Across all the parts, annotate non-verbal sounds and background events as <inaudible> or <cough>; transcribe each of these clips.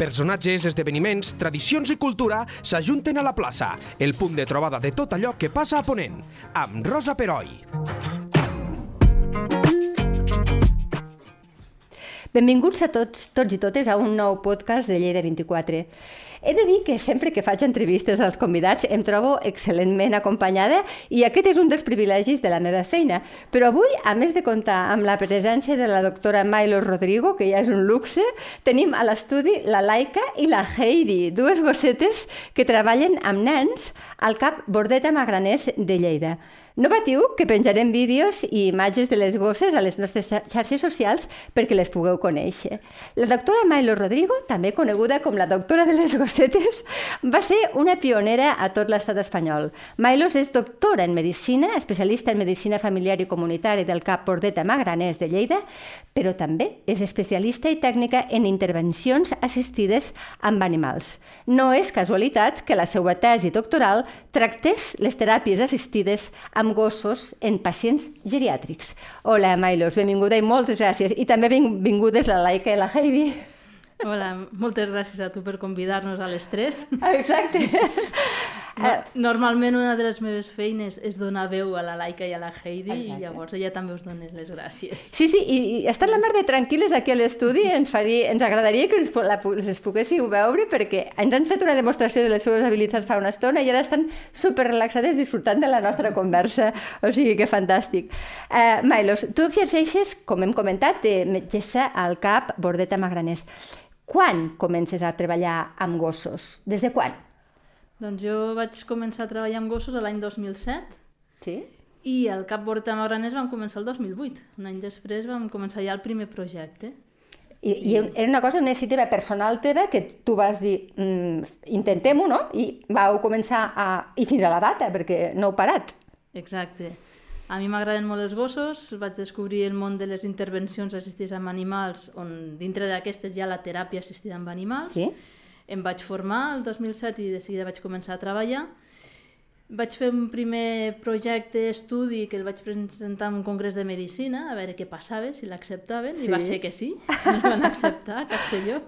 Personatges, esdeveniments, tradicions i cultura s'ajunten a la plaça, el punt de trobada de tot allò que passa a Ponent, amb Rosa Peroi. Benvinguts a tots, tots i totes a un nou podcast de Lleida 24. He de dir que sempre que faig entrevistes als convidats em trobo excel·lentment acompanyada i aquest és un dels privilegis de la meva feina. Però avui, a més de comptar amb la presència de la doctora Milo Rodrigo, que ja és un luxe, tenim a l'estudi la Laika i la Heidi, dues gossetes que treballen amb nens al CAP Bordeta Magraners de Lleida. No patiu que penjarem vídeos i imatges de les gosses a les nostres xarxes socials perquè les pugueu conèixer. La doctora Milo Rodrigo, també coneguda com la doctora de les gossetes, va ser una pionera a tot l'estat espanyol. Milos és doctora en Medicina, especialista en Medicina Familiar i Comunitària del CAP Bordeta Magraners de Lleida, però també és especialista i tècnica en intervencions assistides amb animals. No és casualitat que la seva tesi doctoral tractés les teràpies assistides amb gossos en pacients geriàtrics. Hola, Milos, benvinguda i moltes gràcies. I també benvingudes la Laika i la Heidi. Hola, moltes gràcies a tu per convidar-nos a les tres. Exacte. <laughs> No, normalment una de les meves feines és donar veu a la Laika i a la Heidi Exacte. i llavors ella també us dona les gràcies. Sí, sí, i, i estan la mar de tranquil·les aquí a l'estudi, ens, faria, ens agradaria que ens, la, les poguéssiu veure perquè ens han fet una demostració de les seves habilitats fa una estona i ara estan super relaxades disfrutant de la nostra conversa, o sigui que fantàstic. Uh, Milos, tu exerceixes, com hem comentat, de metgessa al CAP Bordeta Magraners. Quan comences a treballar amb gossos? Des de quan? Doncs jo vaig començar a treballar amb gossos l'any 2007. Sí? I al Cap Borta Magraners vam començar el 2008. Un any després vam començar ja el primer projecte. I, i era una cosa, una iniciativa personal teva que tu vas dir, mm, intentem-ho, no? I vau començar a... i fins a la data, perquè no heu parat. Exacte. A mi m'agraden molt els gossos, vaig descobrir el món de les intervencions assistides amb animals, on dintre d'aquestes hi ha la teràpia assistida amb animals. Sí? Em vaig formar el 2007 i de seguida vaig començar a treballar. Vaig fer un primer projecte estudi que el vaig presentar en un congrés de medicina, a veure què passava, si l'acceptaven, sí. i va ser que sí, <laughs> el van acceptar a Castelló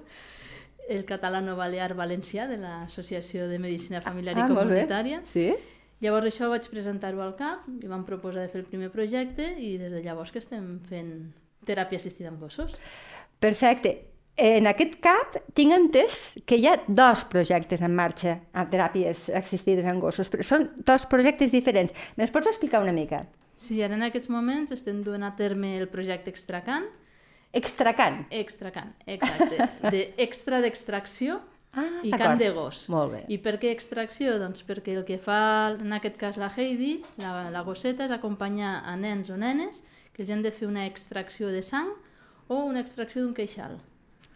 el catalano balear valencià de l'Associació de Medicina Familiar ah, i Comunitària. Sí? Llavors això vaig presentar-ho al CAP i vam proposar de fer el primer projecte i des de llavors que estem fent teràpia assistida amb gossos. Perfecte. En aquest cap tinc entès que hi ha dos projectes en marxa a teràpies assistides en gossos, però són dos projectes diferents. Me'ls pots explicar una mica? Sí, ara en aquests moments estem duent a terme el projecte Extracan. Extracan? Extracan, exacte. <laughs> De extra d'extracció ah, i can de gos. Molt bé. I per què extracció? Doncs perquè el que fa en aquest cas la Heidi, la, la gosseta, és acompanyar a nens o nenes que els han de fer una extracció de sang o una extracció d'un queixal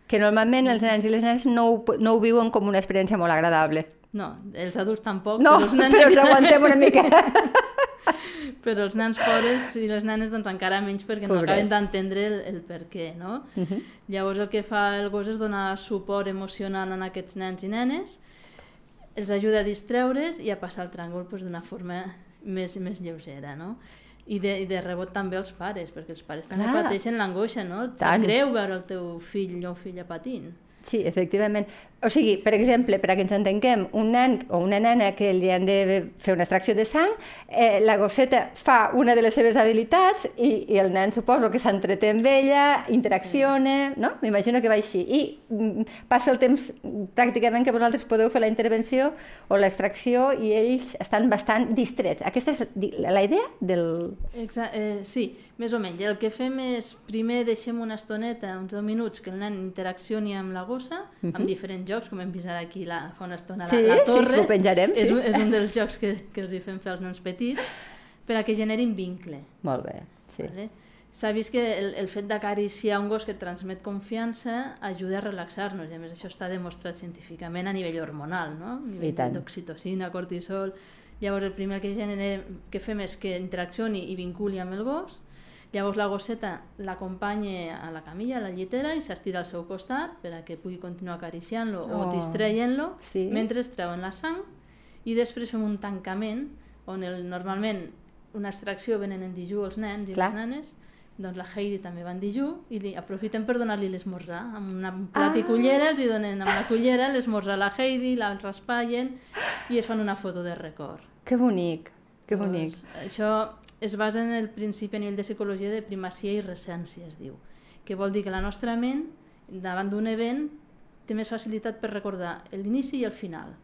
que normalment els nens i les nenes no ho, no ho viuen com una experiència molt agradable. No, els adults tampoc. No, però els nens <laughs> però ens <laughs> aguantem una mica. <laughs> però els nens pobres i les nenes doncs encara menys perquè Pobrets. no acaben d'entendre el, el per què, no? Uh -huh. Llavors el que fa el gos és donar suport emocional a aquests nens i nenes, els ajuda a distreure's i a passar el tràngol doncs, d'una forma més, més lleugera, no? I de, I de rebot també els pares, perquè els pares també Clar. pateixen l'angoixa, no? Et sap greu veure el teu fill o filla patint. Sí, efectivament. O sigui, per exemple, per a que ens entenguem, un nen o una nena que li han de fer una extracció de sang, eh, la gosseta fa una de les seves habilitats i, i el nen suposo que s'entreté amb ella, interacciona, no? M'imagino que va així. I mm, passa el temps pràcticament que vosaltres podeu fer la intervenció o l'extracció i ells estan bastant distrets. Aquesta és la idea del... Exacte, eh, sí, més o menys. El que fem és, primer deixem una estoneta, uns 10 minuts, que el nen interaccioni amb la gossa, uh -huh. amb mhm. diferents jocs, com hem vist ara aquí la, fa una estona sí, la, la torre. Sí, ho penjarem, és, sí. un, és un dels jocs que, que els hi fem fer als nens petits, per a que generin vincle. Molt bé, sí. Vale? S'ha vist que el, el fet d'acariciar un gos que transmet confiança ajuda a relaxar-nos, i a més això està demostrat científicament a nivell hormonal, no? A nivell d'oxitocina, cortisol... Llavors el primer que, genere, que fem és que interaccioni i vinculi amb el gos, Llavors la gosseta l'acompanya a la camilla, a la llitera, i s'estira al seu costat per a que pugui continuar acariciant-lo oh. o distreient-lo sí. mentre es treuen la sang i després fem un tancament on el, normalment una extracció venen en dijú els nens i Clar. les nenes doncs la Heidi també va en dijú i li aprofiten per donar-li l'esmorzar. Amb una plat ah. i cullera els hi donen amb la cullera l'esmorzar a la Heidi, la raspallen i es fan una foto de record. Que bonic, que bonic. Doncs, això es basa en el principi a nivell de psicologia de primacia i recència, es diu. Que vol dir que la nostra ment, davant d'un event, té més facilitat per recordar l'inici i el final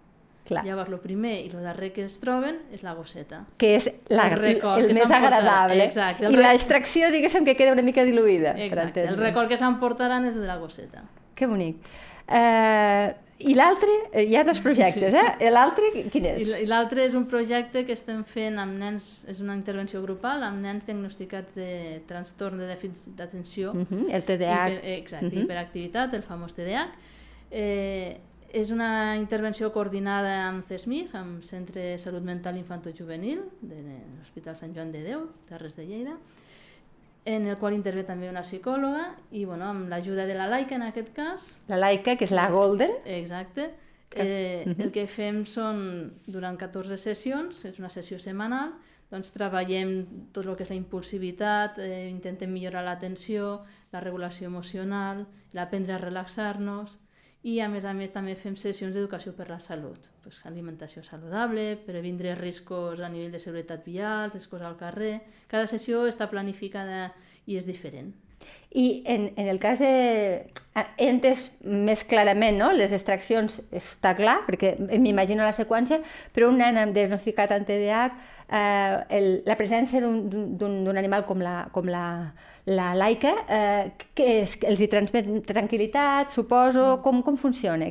Clar. Llavors, el primer i el darrer que es troben és la gosseta. Que és la, el, record el més agradable. Exacte, I l'extracció, diguéssim, que queda una mica diluïda. Exacte. El record que s'emportaran és de la gosseta. Que bonic. Uh, I l'altre, eh, hi ha dos projectes, sí. eh? L'altre, quin és? I l'altre és un projecte que estem fent amb nens, és una intervenció grupal, amb nens diagnosticats de trastorn de dèficit d'atenció. Uh -huh, el TDAH. Hiper, exacte, uh -huh. hiperactivitat, el famós TDAH. Eh, és una intervenció coordinada amb CESMIG, amb Centre de Salut Mental Infanto-Juvenil de l'Hospital Sant Joan de Déu, Terres de Lleida, en el qual intervé també una psicòloga i bueno, amb l'ajuda de la Laika en aquest cas. La Laika, que és la Golden. Exacte. Que... Eh, uh -huh. El que fem són, durant 14 sessions, és una sessió setmanal, doncs treballem tot el que és la impulsivitat, eh, intentem millorar l'atenció, la regulació emocional, l'aprendre a relaxar-nos, i a més a més també fem sessions d'educació per la salut, pues, alimentació saludable, previndre riscos a nivell de seguretat vial, riscos al carrer... Cada sessió està planificada i és diferent. I en, en el cas de... He entès més clarament, no? Les extraccions està clar, perquè m'imagino la seqüència, però un nen diagnosticat amb TDAH, eh, el, la presència d'un animal com la, com la, la laica, eh, que és, els hi transmet tranquil·litat, suposo, mm. com, com funciona?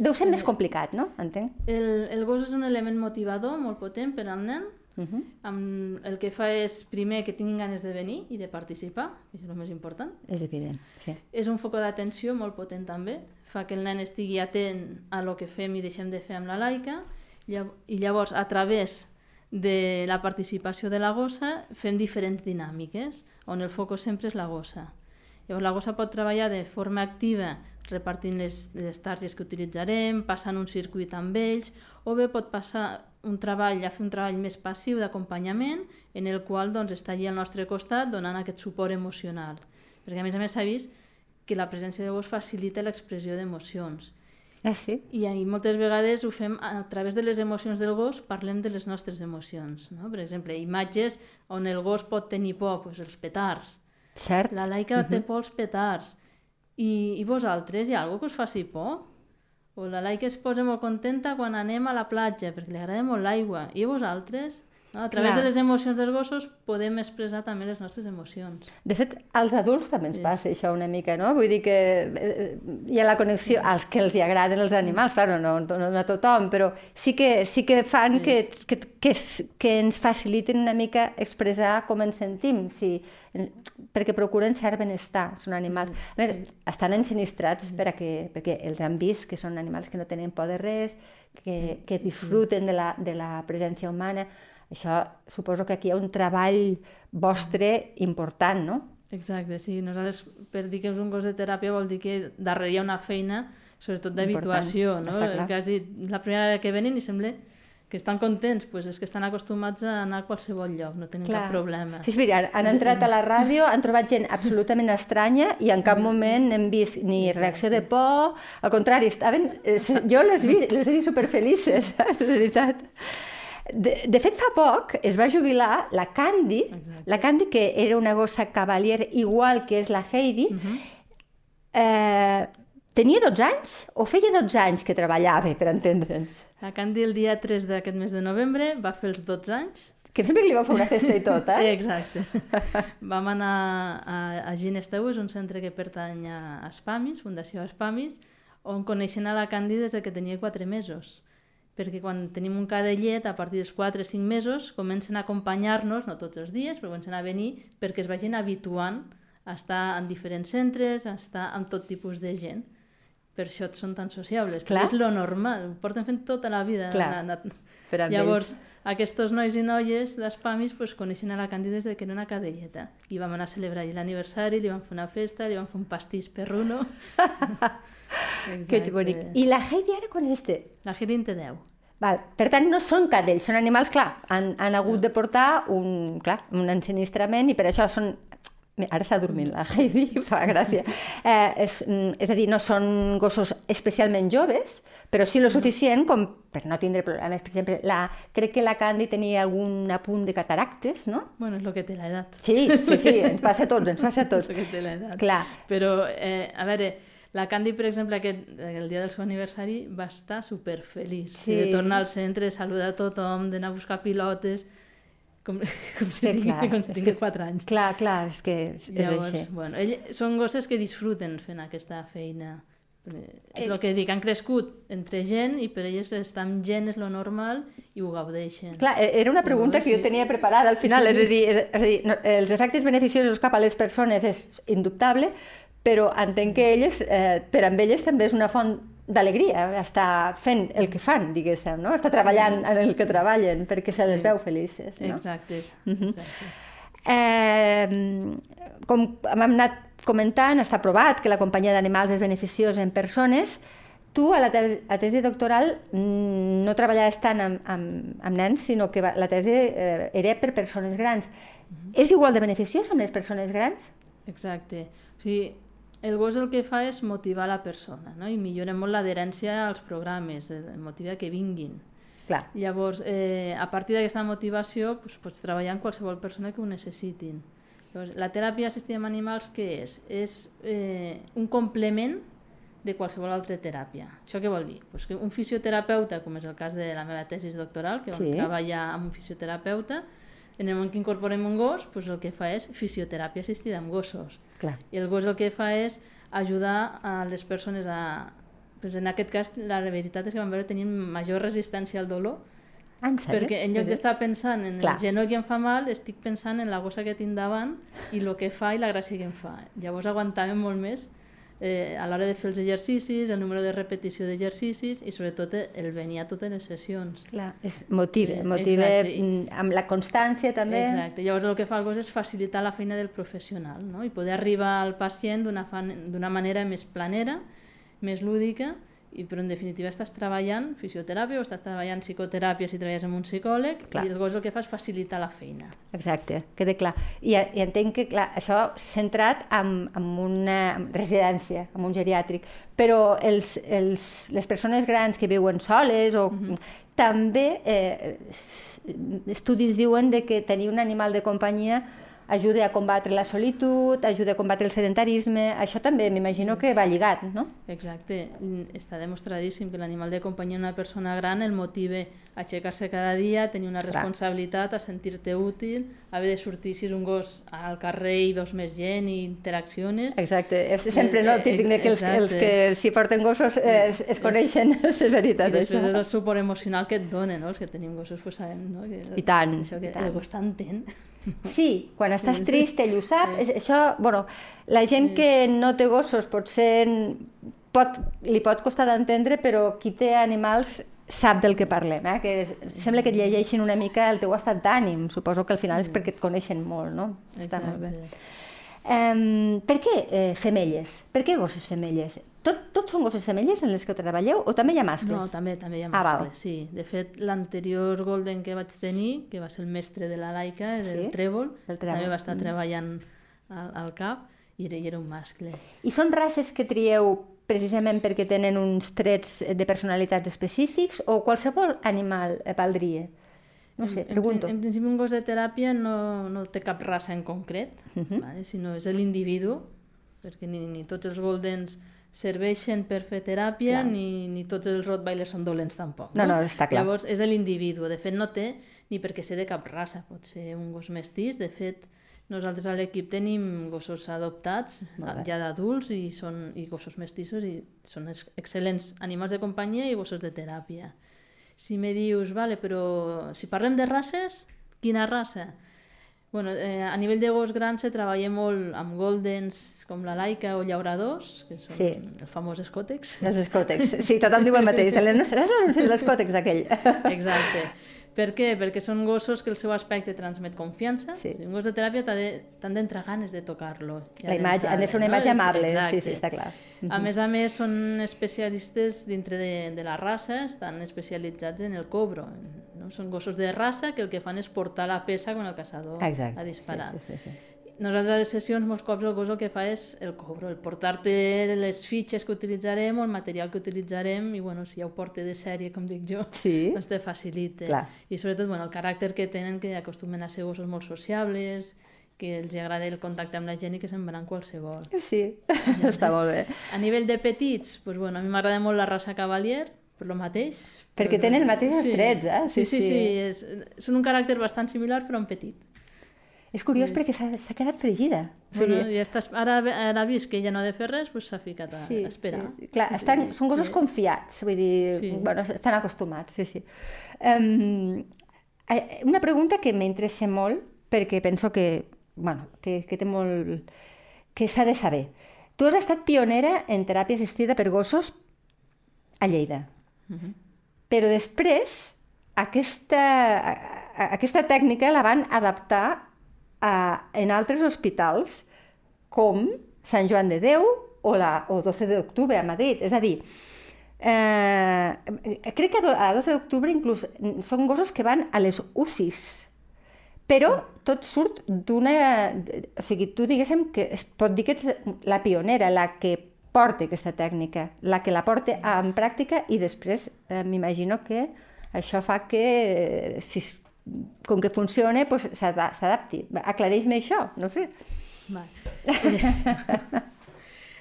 Deu ser més complicat, no? Entenc. El, el gos és un element motivador molt potent per al nen, Uh -huh. amb, el que fa és, primer, que tinguin ganes de venir i de participar, que és el més important. És evident, sí. És un foc d'atenció molt potent també, fa que el nen estigui atent a lo que fem i deixem de fer amb la laica, i llavors, a través de la participació de la gossa, fem diferents dinàmiques, on el focus sempre és la gossa. Llavors, la gossa pot treballar de forma activa repartint les, les targes que utilitzarem, passant un circuit amb ells, o bé pot passar un treball, a fer un treball més passiu d'acompanyament en el qual doncs, està allà al nostre costat donant aquest suport emocional. Perquè a més a més s'ha vist que la presència de gos facilita l'expressió d'emocions. Ah, sí? I, I moltes vegades ho fem a través de les emocions del gos, parlem de les nostres emocions. No? Per exemple, imatges on el gos pot tenir por, doncs els petards. Cert. La laica uh -huh. té por als petards. I, I vosaltres, hi ha alguna que us faci por? O la Laika es posa molt contenta quan anem a la platja, perquè li agrada molt l'aigua. I vosaltres? No? A través Clar. de les emocions dels gossos podem expressar també les nostres emocions. De fet, als adults també ens sí. passa això una mica, no? Vull dir que eh, hi ha la connexió, als que els agraden els animals, clar, no, no, no a tothom, però sí que, sí que fan sí. que, que, que, que ens faciliten una mica expressar com ens sentim, sí, perquè procuren cert benestar, són animals. A més, sí. estan ensinistrats per a que, perquè els han vist que són animals que no tenen por de res, que, que disfruten de la, de la presència humana, això suposo que aquí hi ha un treball vostre important, no? Exacte, sí. Nosaltres, per dir que és un gos de teràpia, vol dir que darrere hi ha una feina, sobretot d'habituació, no? Que has dit, la primera vegada que venen i sembla que estan contents, pues és que estan acostumats a anar a qualsevol lloc, no tenen Clar. cap problema. Sí, és veritat, han entrat a la ràdio, han trobat gent absolutament estranya i en cap moment hem vist ni reacció de por, al contrari, estaven, eh, jo les, vi, les he vist superfelices, <laughs> és veritat. De, de fet, fa poc es va jubilar la Candy, Exacte. la Candy que era una gossa cavalier igual que és la Heidi, uh -huh. eh, tenia 12 anys o feia 12 anys que treballava, per entendre'ns? La Candy el dia 3 d'aquest mes de novembre va fer els 12 anys. Que sempre li va fer una festa i tot, eh? <laughs> Exacte. Vam anar a, a Ginesteu, és un centre que pertany a Espamis, Fundació Espamis, on coneixen a la Candy des que tenia 4 mesos perquè quan tenim un cadellet, a partir dels 4 o 5 mesos, comencen a acompanyar-nos, no tots els dies, però comencen a venir perquè es vagin habituant a estar en diferents centres, a estar amb tot tipus de gent. Per això són tan sociables, Clar. és lo normal, ho porten fent tota la vida. Clar, per Llavors, ells. Aquests nois i noies d'Espamis pues, coneixen a la Càndida des de que era una cadelleta. I vam anar a celebrar l'aniversari, li vam fer una festa, li vam fer un pastís perruno. <laughs> que bonic. I la Heidi ara quan és té? La Heidi en té 10. Val. Per tant, no són cadells, són animals, clar, han, han hagut de portar un, clar, un ensinistrament i per això són Ara està dormint la Heidi, fa gràcia. Eh, és, mm, és a dir, no són gossos especialment joves, però sí lo suficient com per no tindre problemes. Per exemple, la, crec que la Candy tenia algun apunt de cataractes, no? Bueno, és el que té l'edat. Sí, sí, sí, <laughs> ens passa a tots, ens passa a tots. és el que té l'edat. Clar. Però, eh, a veure, la Candy, per exemple, aquest, el dia del seu aniversari va estar superfeliç. Sí. De tornar al centre, saludar a tothom, d'anar a buscar pilotes, com, <laughs> com si Sí, tingui, clar, com si tingui que- 4 anys. Clar, clar, és que és Llavors, així. bueno, ell, són gossos que disfruten fent aquesta feina. Eh, És el que dic, han crescut entre gent i per ells estar amb gent és lo normal i ho gaudeixen. Clar, e- era una pregunta Llavors, que jo sí. tenia preparada al final, és a dir, és, és a dir no, els efectes beneficiosos cap a les persones és indubtable, però entenc que elles, eh, per amb elles també és una font d'alegria estar fent el que fan, diguéssim, no? Estar treballant en el que treballen perquè se les veu felices, no? Exacte. Mhm. exacte. Eh, com hem anat comentant, està provat que la companyia d'animals és beneficiosa en persones. Tu, a la te a tesi doctoral, mm, no treballaves tant amb, amb, amb nens, sinó que la tesi eh, era per persones grans. És igual de beneficiós amb les persones grans? Exacte. O sigui, el gos el que fa és motivar la persona, no? i millora molt l'adherència als programes, motiva que vinguin. Clar. Llavors, eh, a partir d'aquesta motivació, doncs, pots treballar amb qualsevol persona que ho necessitin. Llavors, la teràpia assistida amb animals què és? És eh, un complement de qualsevol altra teràpia. Això què vol dir? Pues que un fisioterapeuta, com és el cas de la meva tesis doctoral, que vam Sí. treballar amb un fisioterapeuta, en el moment que incorporem un gos, pues el que fa és fisioteràpia assistida amb gossos. Clar. I el gos el que fa és ajudar a les persones a... Pues en aquest cas, la veritat és que vam veure tenien major resistència al dolor, Ah, en sèrio? perquè en lloc d'estar pensant en Clar. el genoll que em fa mal, estic pensant en la gossa que tinc davant i el que fa i la gràcia que em fa. Llavors aguantàvem molt més eh, a l'hora de fer els exercicis, el número de repetició d'exercicis i sobretot el venir a totes les sessions. Clar, és motive, Eh, motive exacte, mm, amb la constància també. Exacte. Llavors el que fa el gos és facilitar la feina del professional no? i poder arribar al pacient d'una manera més planera, més lúdica, i, però en definitiva estàs treballant fisioteràpia o estàs treballant psicoteràpia si treballes amb un psicòleg Clar. i el gos el que fa és facilitar la feina. Exacte, queda clar. I, I entenc que clar, això centrat en, en una residència, en un geriàtric, però els, els, les persones grans que viuen soles o també eh, estudis diuen de que tenir un animal de companyia ajuda a combatre la solitud, ajuda a combatre el sedentarisme, això també m'imagino que va lligat, no? Exacte, està demostradíssim que l'animal de companyia d'una persona gran el motive a aixecar-se cada dia, a tenir una responsabilitat, a sentir-te útil, a haver de sortir si és un gos al carrer i veus més gent i interacciones. Exacte, és sempre no, Eh, eh, típic que els, els que s'hi porten gossos eh, es, es coneixen, <laughs> és veritat. I després això. és el suport emocional que et donen, no? Els que tenim gossos pues, sabem, no? Que, I tant, Això que i tant. el gos t'entén. Sí, quan estàs Sí, sí. trist ell ho sap. És, això, bueno, la gent que no té gossos potser pot, li pot costar d'entendre, però qui té animals sap del que parlem, eh? que sembla que et llegeixin una mica el teu estat d'ànim, suposo que al final és perquè et coneixen molt, no? Està molt bé. Um, per què eh, femelles? Per què gosses femelles? Tot, tots són gosses femelles en les que treballeu o també hi ha mascles? No, també, també hi ha Ah, mascles, sí. De fet, l'anterior Golden que vaig tenir, que va ser el mestre de la Laika, del Sí, Trèvol, també va estar mm. treballant al, al cap i era, i era un mascle. I són races que trieu precisament perquè tenen uns trets de personalitats específics o qualsevol animal eh, valdria? No sé, En- pregunto. En, en principi, un gos de teràpia no, no té cap raça en concret, Mhm. vale? sinó és l'individu, perquè ni, ni tots els Goldens serveixen per fer teràpia, Clar. ni, ni tots els Rottweilers són dolents tampoc. No, no, està clar. Llavors, és l'individu. De fet, no té ni perquè ser de cap raça. Pot ser un gos mestís. De fet, nosaltres a l'equip tenim gossos adoptats, ja d'adults, i, són, i gossos mestissos, i són ex- excel·lents animals de companyia i gossos de teràpia. Si me dius, vale, però si parlem de races, quina raça? Bueno, eh, a nivell de gos gran se treballa molt amb goldens com la laica o llauradors, que són Sí. el famós escòtex. Els escòtex. Sí, tothom diu el mateix. No seràs l'anunci de l'escòtex aquell? Exacte. Per què? Perquè són gossos que el seu aspecte transmet confiança. Sí. Un gos de teràpia t'han d'entrar ganes de tocar-lo. La imatge, ha de ser una imatge no? És- amable, sí, exacte. sí, està clar. A més a més, són especialistes dintre de, de la raça, estan especialitzats en el cobro. No? Són gossos de raça que el que fan és portar la peça quan el caçador Exacte. ha disparat. Sí, sí, sí, sí. Nosaltres a les sessions molts cops el gos el que fa és el cobro, el portar-te les fitxes que utilitzarem o el material que utilitzarem i bueno, si ja ho porta de sèrie, com dic jo, sí. doncs te facilita. Clar. I sobretot bueno, el caràcter que tenen, que acostumen a ser gossos molt sociables, que els agrada el contacte amb la gent i que se'n van qualsevol. Sí, <laughs> està molt bé. A nivell de petits, doncs, bueno, a mi m'agrada molt la raça Cavalier, per lo mateix. Perquè però... tenen els mateixos sí. trets, eh? Sí, sí, sí. sí. És, són un caràcter bastant similar, però en petit. És curiós perquè s'ha quedat fregida. O sigui, bueno, ja estàs, ara, ara ha vist que ja no ha de fer res, doncs s'ha ficat a sí, esperar. Sí. Clar, estan, són gossos sí. confiats, vull dir, sí. bueno, estan acostumats, sí, sí. Um, una pregunta que m'interessa molt, perquè penso que, bueno, que, que té molt... que s'ha de saber. Tu has estat pionera en teràpia assistida per gossos a Lleida. Uh -huh. Però després, aquesta, aquesta tècnica la van adaptar a, en altres hospitals com Sant Joan de Déu o, la, o 12 d'octubre a Madrid. És a dir, eh, crec que a 12 d'octubre inclús són gossos que van a les UCIs, però tot surt d'una... O sigui, tu diguéssim que es pot dir que ets la pionera, la que porta aquesta tècnica, la que la porta en pràctica i després eh, m'imagino que això fa que eh, si com que funciona, pues, s'adapti. Aclareix-me això, no sé. Va. <laughs>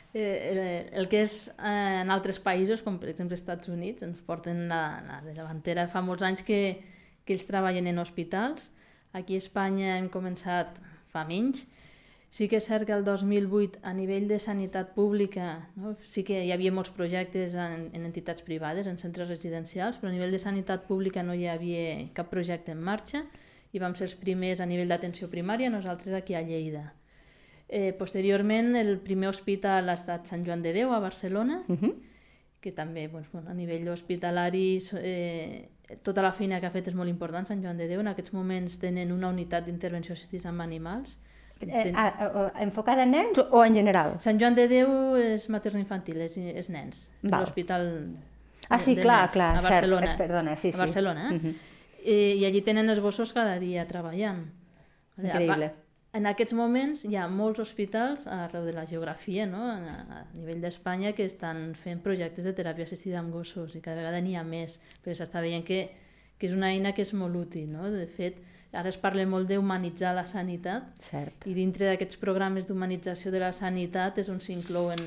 Eh, el que és eh, en altres països, com per exemple els Estats Units, ens porten la, la davantera. Fa molts anys que, que ells treballen en hospitals. Aquí a Espanya hem començat fa menys. Sí que és cert que el 2008, a nivell de sanitat pública, no? sí que hi havia molts projectes en, en entitats privades, en centres residencials, però a nivell de sanitat pública no hi havia cap projecte en marxa i vam ser els primers a nivell d'atenció primària, nosaltres aquí a Lleida. Eh, posteriorment, el primer hospital ha estat Sant Joan de Déu, a Barcelona, uh -huh. que també doncs, bueno, a nivell hospitalari eh, tota la feina que ha fet és molt important Sant Joan de Déu. En aquests moments tenen una unitat d'intervenció assistida amb animals, Eh, a, a, enfocada en nens o en general? Sant Joan de Déu és materno-infantil, és, és nens. L'hospital Ah, sí, clar, nens, clar, a Barcelona. cert, perdona, sí, sí. A Barcelona, eh? Uh -huh. I, I allí tenen els gossos cada dia treballant. Increïble. En aquests moments hi ha molts hospitals arreu de la geografia, no? a, a nivell d'Espanya, que estan fent projectes de teràpia assistida amb gossos i cada vegada n'hi ha més, perquè s'està veient que, que és una eina que és molt útil. No? De fet, Ara es parla molt d'humanitzar la sanitat Cert. i dintre d'aquests programes d'humanització de la sanitat és on s'inclouen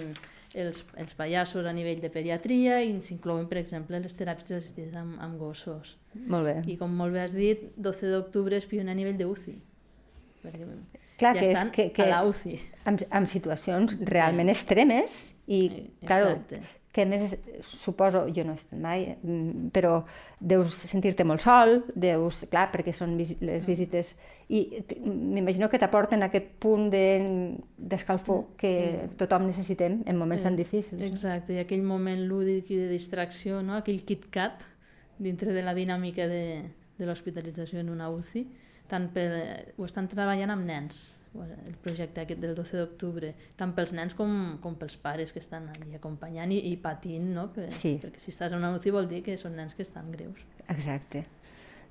els, els pallassos a nivell de pediatria i s'inclouen, per exemple, les teràpies assistides amb, amb gossos. Molt bé. I com molt bé has dit, 12 d'octubre és pioner a nivell d'UCI. Clar, ja que estan és que, que a la UCI. En, en situacions realment extremes i, claro, que a més suposo, jo no he estat mai, mm, però deus sentir-te molt sol, deus, clar, perquè són vis les visites, i m'imagino que t'aporten aquest punt d'escalfor de, que tothom necessitem en moments tan difícils. Exacte, i aquell moment lúdic i de distracció, no? aquell kit-kat dintre de la dinàmica de, de l'hospitalització en una UCI, tant per, ho estan treballant amb nens, el projecte aquest del 12 d'octubre, tant pels nens com, com pels pares que estan allí acompanyant i, i patint, no? Per, sí. perquè si estàs en una UCI vol dir que són nens que estan greus. Exacte.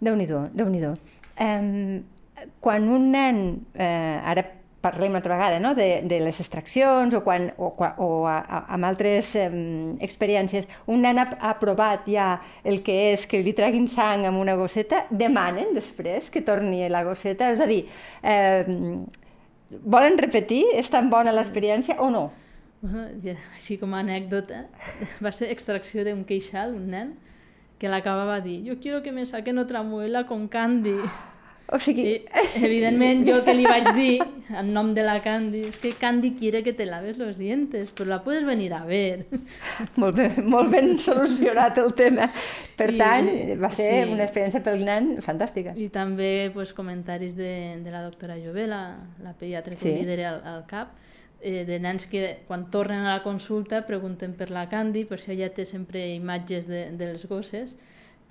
Déu-n'hi-do, déu nhi déu um, Quan un nen, eh, ara parlem una altra vegada no? de, de les extraccions o, quan, o, o a, a, amb altres eh, experiències, un nen ha, ha provat ja el que és que li treguin sang amb una gosseta, demanen després que torni la gosseta, és a dir, eh, Volen repetir? És tan bona l'experiència o no? Així com a anècdota, va ser extracció d'un queixal, un nen, que l'acabava de dir, jo quiero que me saquen otra muela con candy. O sigui... I, evidentment, jo el que li vaig dir, en nom de la Candy, és que Candy quiere que te laves los dientes, però la puedes venir a ver. <laughs> Molt ben, molt ben solucionat el tema. Per I, tant, va ser sí. una experiència pel nen fantàstica. I també pues, comentaris de, de la doctora Jové, la, la pediatra que sí. lidera al, al CAP, eh, de nens que quan tornen a la consulta pregunten per la Candy, per si ella té sempre imatges de, dels gosses,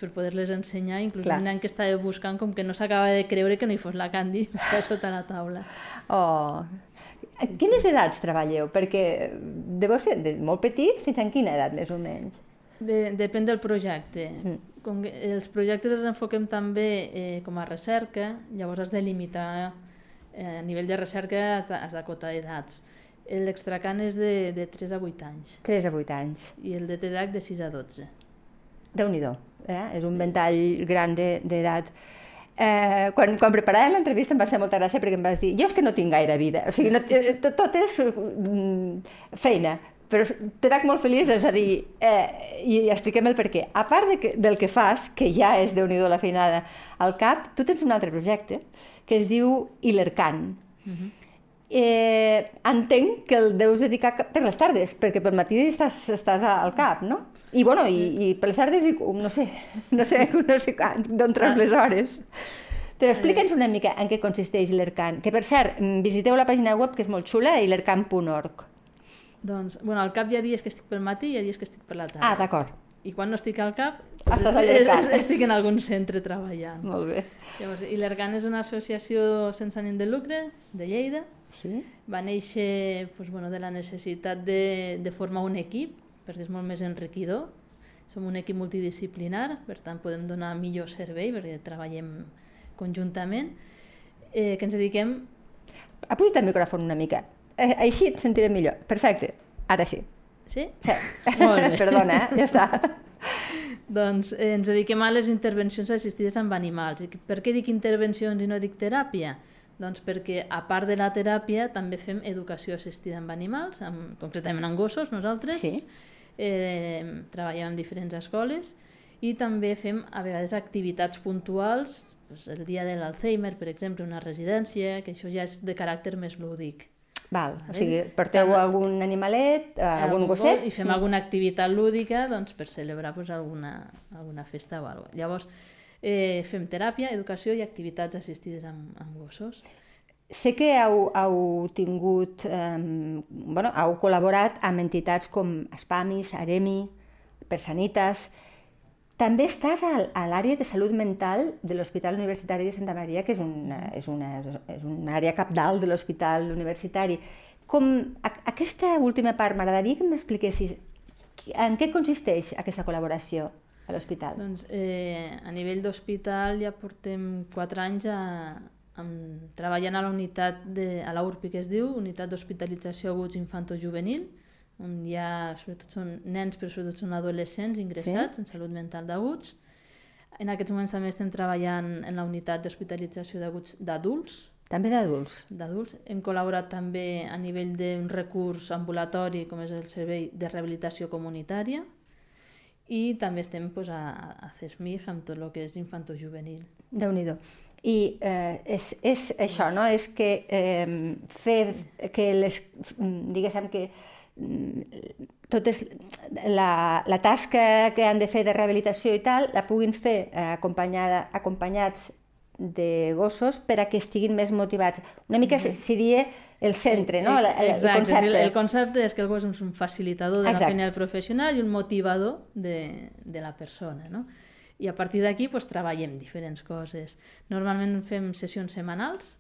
per poder-les ensenyar, inclús Clar. un nen que estava buscant com que no s'acaba de creure que no hi fos la Candy <laughs> sota la taula. Oh, a quines edats treballeu? Perquè deveu ser de molt petit fins a quina edat més o menys? De, depèn del projecte. Mm. Com que els projectes els enfoquem també eh, com a recerca, llavors has de limitar Eh, a nivell de recerca has d'acotar edats. L'extracan és de, de 3 a 8 anys 3 a 8 anys. i el de TDAH de 6 a 12. Déu-n'hi-do, eh? és un ventall gran de- d'edat. Eh, quan, quan preparava l'entrevista em va fer molta gràcia perquè em vas dir jo és que no tinc gaire vida, o sigui, no, eh, tot, tot és mm, feina, però TDAH molt feliç, és a dir, eh, i expliquem el per què. A part de que, del que fas, que ja és déu nhi la feinada al cap, tu tens un altre projecte que es diu Ilercan. Eh, entenc que el deus dedicar ca- per les tardes, perquè pel matí estàs, estàs al cap, no? I, bueno, i, i per les tardes, i, no sé, <laughs> no sé, no sé d'on treus les hores. Però explica'ns una mica en què consisteix l'ERCAN, que per cert, mm, visiteu la pàgina web que és molt xula, ilercan.org. Doncs, bueno, al cap hi ha dies que estic pel matí i hi ha dies que estic per la tarda. Ah, d'acord, I quan no estic al cap, doncs estic, mercat. es- estic en algun centre treballant. molt bé. Llavors, Ilergan és una associació sense ànim de lucre de Lleida. Sí? Va néixer doncs, bueno, de la necessitat de, de formar un equip, perquè és molt més enriquidor. Som un equip multidisciplinar, per tant podem donar millor servei perquè treballem conjuntament, eh, que ens dediquem Apuja't el micròfon una mica. Eh, així et sentiré millor. Perfecte. Ara sí. Sí? sí. <laughs> Molt bé. <laughs> Perdona, eh? ja està. Doncs eh, ens dediquem a les intervencions assistides amb animals. I per què dic intervencions i no dic teràpia? Doncs perquè, a part de la teràpia, també fem educació assistida amb animals, amb, concretament amb gossos, nosaltres. Sí. Eh, treballem en diferents escoles i també fem, a vegades, activitats puntuals, doncs el dia de l'Alzheimer, per exemple, una residència, que això ja és de caràcter més lúdic. Val, o sigui, porteu algun animalet, eh, algun gosset? I fem alguna activitat lúdica doncs, per celebrar doncs, alguna, alguna festa o alguna cosa. Llavors, eh, fem teràpia, educació i activitats assistides amb, amb gossos. Sé que heu, heu tingut, eh, bueno, heu col·laborat amb entitats com Espamis, Aremi, Persanitas. També estàs a l'àrea de salut mental de l'Hospital Universitari de Santa Maria, que és una, és una, és una àrea capdalt de l'Hospital Universitari. Com, a, aquesta última part, m'agradaria que m'expliquessis en què consisteix aquesta col·laboració a l'hospital. Doncs, eh, a nivell d'hospital ja portem 4 anys a, amb, treballant a la unitat de, a la URPI que es diu, Unitat d'Hospitalització Aguts Infanto-Juvenil, on hi ha, sobretot són nens, però sobretot són adolescents ingressats sí? en salut mental d'aguts. En aquests moments també estem treballant en la unitat d'hospitalització d'aguts d'adults, També d'adults. d'adults. Hem col·laborat també a nivell d'un recurs ambulatori, com és el servei de rehabilitació comunitària, i també estem doncs, a, a CESMIG amb tot el que és infantojuvenil. déu nhi I eh, és, és això, no? És que eh, fer que les, diguéssim que mm, totes la, la tasca que han de fer de rehabilitació i tal, la puguin fer eh, acompanyada, acompanyats de gossos per a que estiguin més motivats. Una mica seria el centre, no? El, el, Exacte, el concepte. El, el concepte és que gos és un facilitador de Exacte. la feina del professional i un motivador de, de la persona. No? I a partir d'aquí pues, treballem diferents coses. Normalment fem sessions setmanals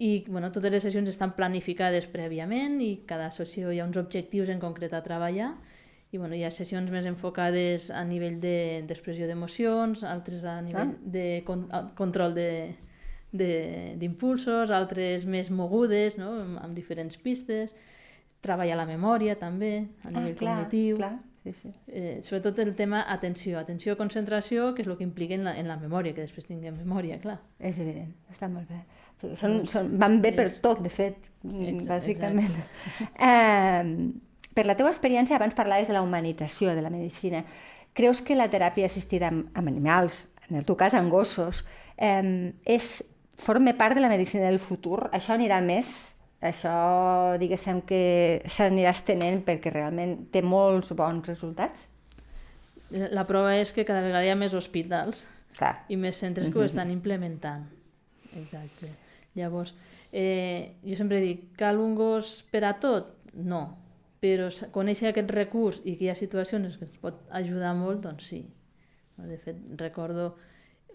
i bueno, totes les sessions estan planificades prèviament i cada sessió hi ha uns objectius en concret a treballar i bueno, hi ha sessions més enfocades a nivell de- d'expressió de, d'emocions, altres a nivell Ah. de con control de- d'impulsos, altres més mogudes, no? amb, amb diferents pistes, treballar la memòria també, a nivell ah, clar, cognitiu. Clar, sí, sí. Eh, sobretot el tema atenció, atenció, concentració, que és el que implica en la, en la memòria, que després tinguem memòria, clar. És evident, està molt bé. Són, són, van bé per tot, de fet, Exa- bàsicament. Eh, per la teva experiència, abans parlaves de la humanització de la medicina. Creus que la teràpia assistida amb, amb animals, en el teu cas amb gossos, eh, és, forma part de la medicina del futur? Això anirà més? Això, diguéssim, que s'anirà estenent perquè realment té molts bons resultats? La prova és que cada vegada hi ha més hospitals Clar. i més centres que ho estan implementant. Exacte. Llavors, eh, jo sempre dic, cal un gos per a tot? No. Però conèixer aquest recurs i que hi ha situacions que ens pot ajudar molt, doncs sí. De fet, recordo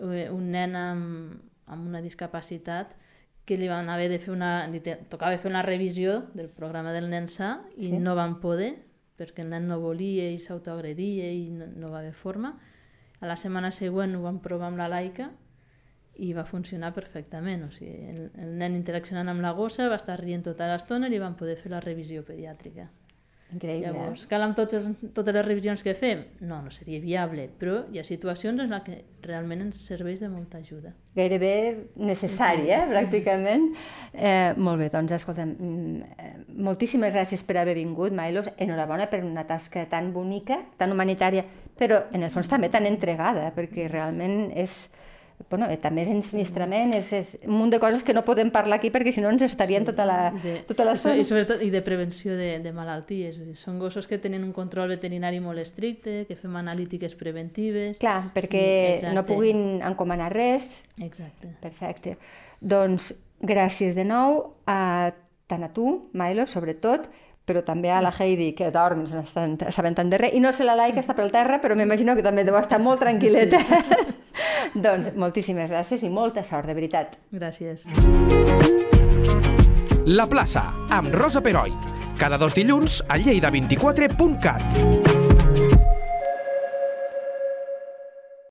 eh, un nen amb, amb una discapacitat que li van haver de fer una... li tocava fer una revisió del programa del nen sa i Sí. no van poder perquè el nen no volia i s'autoagredia i no, no va haver forma. A la setmana següent ho vam provar amb la laica i va funcionar perfectament. O sigui, el, el nen interaccionant amb la gossa va estar rient tota l'estona i li van poder fer la revisió pediàtrica. Increïble. Llavors, cal amb tots els, totes les revisions que fem? No, no seria viable, però hi ha situacions en què realment ens serveix de molta ajuda. Gairebé necessari, eh, pràcticament. Eh, molt bé, doncs escolta'm, mm, moltíssimes gràcies per haver vingut, Mailos. Enhorabona per una tasca tan bonica, tan humanitària, però en el fons també tan entregada, perquè realment és bueno, eh, també és ensinistrament, és, és un munt de coses que no podem parlar aquí perquè si no ens estarien tota la, de, tota la I sobretot i de prevenció de, de malalties. Són gossos que tenen un control veterinari molt estricte, que fem analítiques preventives... Clar, perquè sí, no puguin encomanar res. Exacte. Perfecte. Doncs gràcies de nou a tant a tu, Milo, sobretot, però també a la Heidi, que dorm, no sabent tant de res, i no sé la Lai, que està pel terra, però m'imagino que també deu estar molt tranquil·leta. Sí. <laughs> doncs moltíssimes gràcies i molta sort, de veritat. Gràcies. La plaça, amb Rosa Peroi. Cada dos dilluns a lleida24.cat.